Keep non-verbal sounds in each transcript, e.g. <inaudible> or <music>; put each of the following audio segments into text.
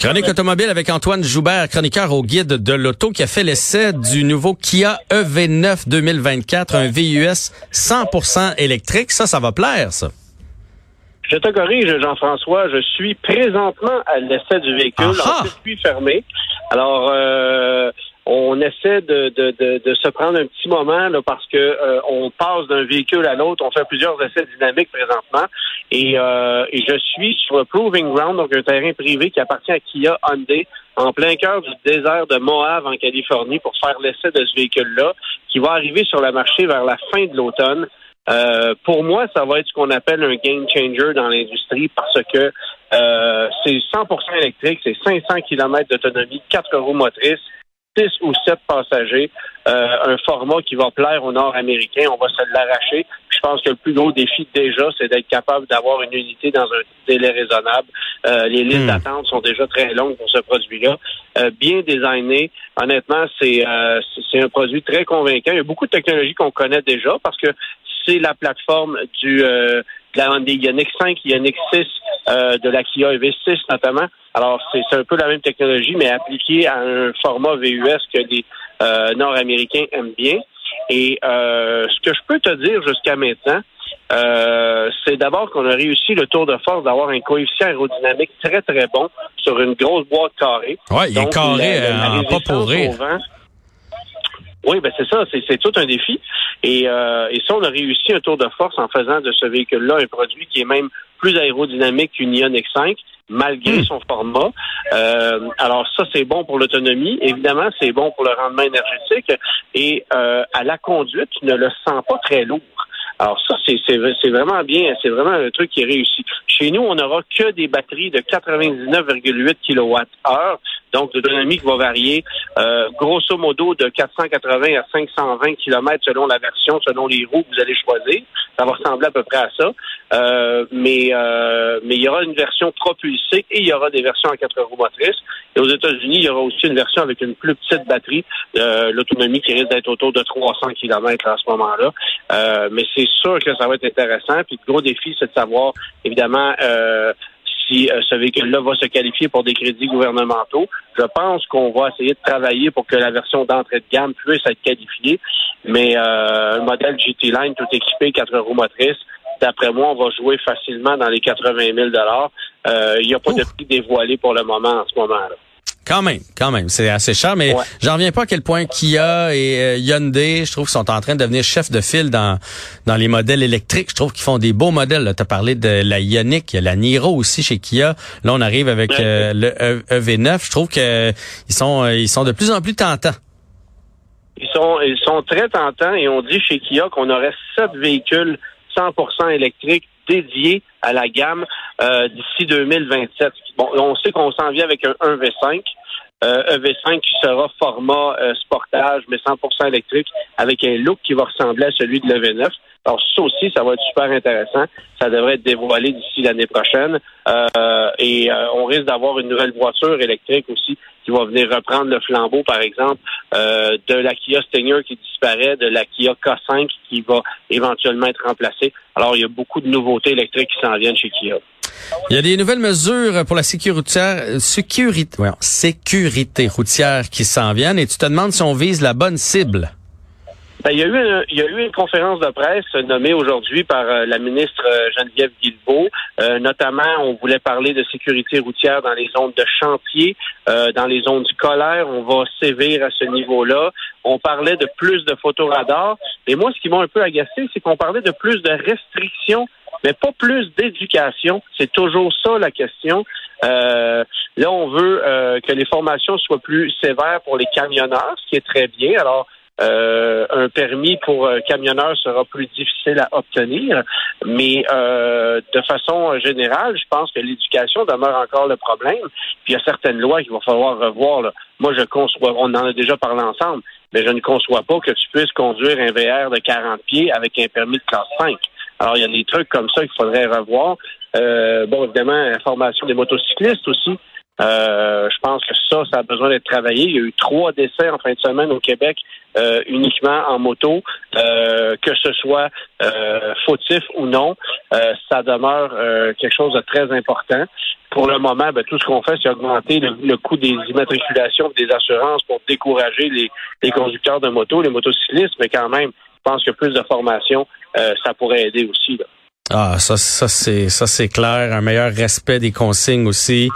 Chronique automobile avec Antoine Joubert, chroniqueur au guide de l'auto, qui a fait l'essai du nouveau Kia E EV9 2024, un VUS 100% électrique. Ça, ça va plaire, ça. Je te corrige, Jean-François. Je suis présentement à l'essai du véhicule Aha! en circuit fermé. Alors, euh, on essaie de, de, de, de se prendre un petit moment là, parce que euh, on passe d'un véhicule à l'autre. On fait plusieurs essais dynamiques présentement. Et, euh, et je suis sur le Proving Ground, donc un terrain privé qui appartient à Kia Hyundai, en plein cœur du désert de Moab en Californie pour faire l'essai de ce véhicule-là, qui va arriver sur le marché vers la fin de l'automne. Euh, pour moi, ça va être ce qu'on appelle un game changer dans l'industrie parce que euh, c'est 100% électrique, c'est 500 km d'autonomie, 4 roues motrices, 6 ou 7 passagers, euh, un format qui va plaire aux Nord-Américains. On va se l'arracher. Je pense que le plus gros défi déjà, c'est d'être capable d'avoir une unité dans un délai raisonnable. Euh, les listes Hmm. d'attente sont déjà très longues pour ce produit-là. Euh, bien designé. Honnêtement, c'est euh, c'est- c'est un produit très convaincant. Il y a beaucoup de technologies qu'on connaît déjà parce que c'est la plateforme du euh, de la Hyundai Ioniq 5, Ioniq 6, euh, de la Kia EV6 notamment. Alors, c'est un peu la même technologie, mais appliquée à un format VUS que les euh, Nord-Américains aiment bien. Et euh, ce que je peux te dire jusqu'à maintenant, euh, c'est d'abord qu'on a réussi le tour de force d'avoir un coefficient aérodynamique très, très bon sur une grosse boîte carrée. Ouais, il est carré, la- la euh, en pas pour résistance rire. au vent- Oui, ben c'est ça, c'est c'est tout un défi. Et, euh, et ça, on a réussi un tour de force en faisant de ce véhicule-là un produit qui est même plus aérodynamique qu'une Ioniq 5, malgré Hmm. son format. Euh, alors ça, c'est bon pour l'autonomie. Évidemment, c'est bon pour le rendement énergétique. Et euh, à la conduite, tu ne le sens pas très lourd. Alors ça, c'est c'est c'est vraiment bien, c'est vraiment un truc qui est réussi. Chez nous, on n'aura que des batteries de 99,8 kWh, donc d'autonomie qui va varier euh, grosso modo de 480 à 520 km selon la version, selon les roues que vous allez choisir. Ça va ressembler à peu près à ça. Euh, mais euh, mais il y aura une version propulsée et il y aura des versions à quatre roues motrices. Et aux États-Unis, il y aura aussi une version avec une plus petite batterie, euh, l'autonomie qui risque d'être autour de 300 km à ce moment-là. Euh, mais c'est sûr que ça va être intéressant. Puis le gros défi, c'est de savoir, évidemment, euh, si euh, ce véhicule-là va se qualifier pour des crédits gouvernementaux. Je pense qu'on va essayer de travailler pour que la version d'entrée de gamme puisse être qualifiée. Mais euh, un modèle GT Line tout équipé, quatre roues motrices, d'après moi, on va jouer facilement dans les 80 000 euh, Il n'y a pas de prix dévoilé pour le moment en ce moment-là. Quand même, quand même. C'est assez cher, mais Ouais. j'en reviens pas à quel point Kia et euh, Hyundai, je trouve sont en train de devenir chefs de file dans dans les modèles électriques. Je trouve qu'ils font des beaux modèles. Tu as parlé de la Ioniq, il y a la Niro aussi chez Kia. Là, on arrive avec Ouais. euh, le E- EV9. Je trouve que ils sont euh, ils sont de plus en plus tentants. Ils sont, ils sont très tentants et on dit chez Kia qu'on aurait sept véhicules 100% électriques dédiés à la gamme euh, d'ici 2027. Bon, on sait qu'on s'en vient avec un 1V5. Euh, EV5 qui sera format euh, sportage, mais 100% électrique, avec un look qui va ressembler à celui de l'EV9. Alors ça aussi, ça va être super intéressant. Ça devrait être dévoilé d'ici l'année prochaine. Euh, et euh, on risque d'avoir une nouvelle voiture électrique aussi qui va venir reprendre le flambeau, par exemple, euh, de la Kia Stinger qui disparaît, de la Kia K5 qui va éventuellement être remplacée. Alors, il y a beaucoup de nouveautés électriques qui s'en viennent chez Kia. Il y a des nouvelles mesures pour la sécurité, voyons, sécurité routière qui s'en viennent et tu te demandes si on vise la bonne cible. Ben, il, y a eu il y a eu une conférence de presse nommée aujourd'hui par euh, la ministre euh, Geneviève Guilbeault. Euh, notamment, on voulait parler de sécurité routière dans les zones de chantier, dans les zones scolaires. On va sévir à ce niveau-là. On parlait de plus de photoradars. Et moi, ce qui m'a un peu agacé, c'est qu'on parlait de plus de restrictions mais pas plus d'éducation. C'est toujours ça la question. là, on veut que les formations soient plus sévères pour les camionneurs, ce qui est très bien. Alors, euh, un permis pour un camionneur sera plus difficile à obtenir, mais euh, de façon générale, je pense que l'éducation demeure encore le problème. Puis il y a certaines lois qu'il va falloir revoir. Moi, je conçois, on en a déjà parlé ensemble, mais je ne conçois pas que tu puisses conduire un VR de 40 pieds avec un permis de classe 5. Alors, il y a des trucs comme ça qu'il faudrait revoir. Euh, bon, évidemment, la formation des motocyclistes aussi. Euh, je pense que ça, ça a besoin d'être travaillé. Il y a eu trois décès en fin de semaine au Québec euh, uniquement en moto, euh, que ce soit fautif ou non, ça demeure quelque chose de très important. Pour le moment, ben, tout ce qu'on fait, c'est augmenter le, coût des immatriculations des assurances pour décourager les, les conducteurs de moto, les motocyclistes, mais quand même, je pense que plus de formation, ça pourrait aider aussi. Là. Ah, ça, ça c'est ça c'est clair. Un meilleur respect des consignes aussi.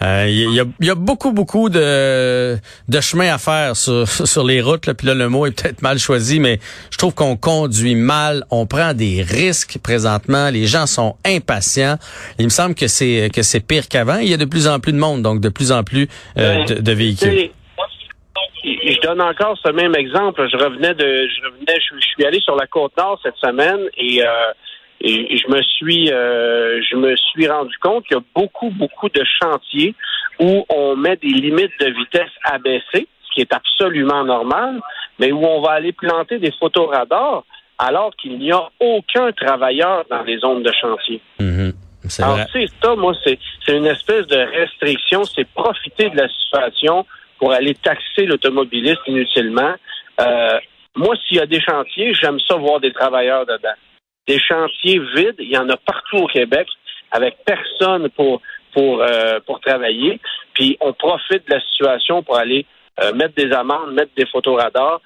Il euh, y, a, y, a, beaucoup beaucoup de de chemin à faire sur <laughs> sur les routes. Là. Puis là, le mot est peut-être mal choisi, mais je trouve qu'on conduit mal. On prend des risques présentement. Les gens sont impatients. Il me semble que c'est que c'est pire qu'avant. Il y a de plus en plus de monde, donc de plus en plus euh, de, de, véhicules. Je donne encore ce même exemple. Je revenais de, je revenais, je, suis allé sur la côte nord cette semaine et euh, et, je me suis, euh, je me suis rendu compte qu'il y a beaucoup, beaucoup de chantiers où on met des limites de vitesse abaissées, ce qui est absolument normal, mais où on va aller planter des photoradars alors qu'il n'y a aucun travailleur dans les zones de chantier. Mm Alors, c'est ça, moi, c'est une espèce de restriction, c'est profiter de la situation pour aller taxer l'automobiliste inutilement. Euh, moi, s'il y a des chantiers, j'aime ça voir des travailleurs dedans des chantiers vides. Il y en a partout au Québec avec personne pour pour euh, pour travailler. Puis on profite de la situation pour aller euh, mettre des amendes, mettre des photoradars.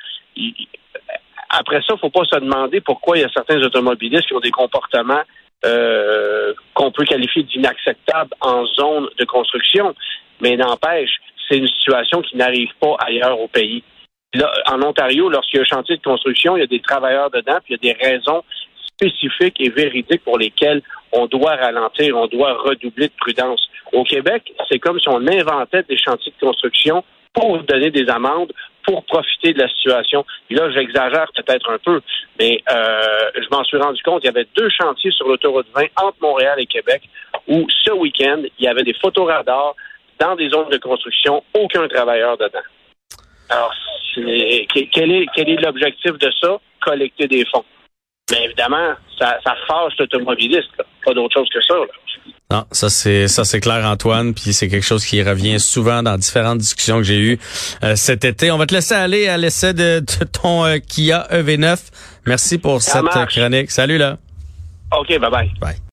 après ça, faut pas se demander pourquoi il y a certains automobilistes qui ont des comportements euh, qu'on peut qualifier d'inacceptables en zone de construction. Mais n'empêche, c'est une situation qui n'arrive pas ailleurs au pays. Là, en Ontario, lorsqu'il y a un chantier de construction, il y a des travailleurs dedans, puis il y a des raisons spécifiques et véridiques pour lesquelles on doit ralentir, on doit redoubler de prudence. Au Québec, c'est comme si on inventait des chantiers de construction pour donner des amendes, pour profiter de la situation. Et là, j'exagère peut-être un peu, mais euh, je m'en suis rendu compte, il y avait deux chantiers sur l'autoroute 20 entre Montréal et Québec où ce week-end, il y avait des photoradars dans des zones de construction, aucun travailleur dedans. Alors, quel est, quel est l'objectif de ça? Collecter des fonds. Mais évidemment, ça, ça fâche l'automobiliste, pas d'autre chose que ça. Non, ça c'est ça c'est clair Antoine, puis c'est quelque chose qui revient souvent dans différentes discussions que j'ai eues euh, cet été. On va te laisser aller à l'essai de, ton euh, Kia EV9. Merci pour cette chronique. Salut là. OK, bye bye. Bye.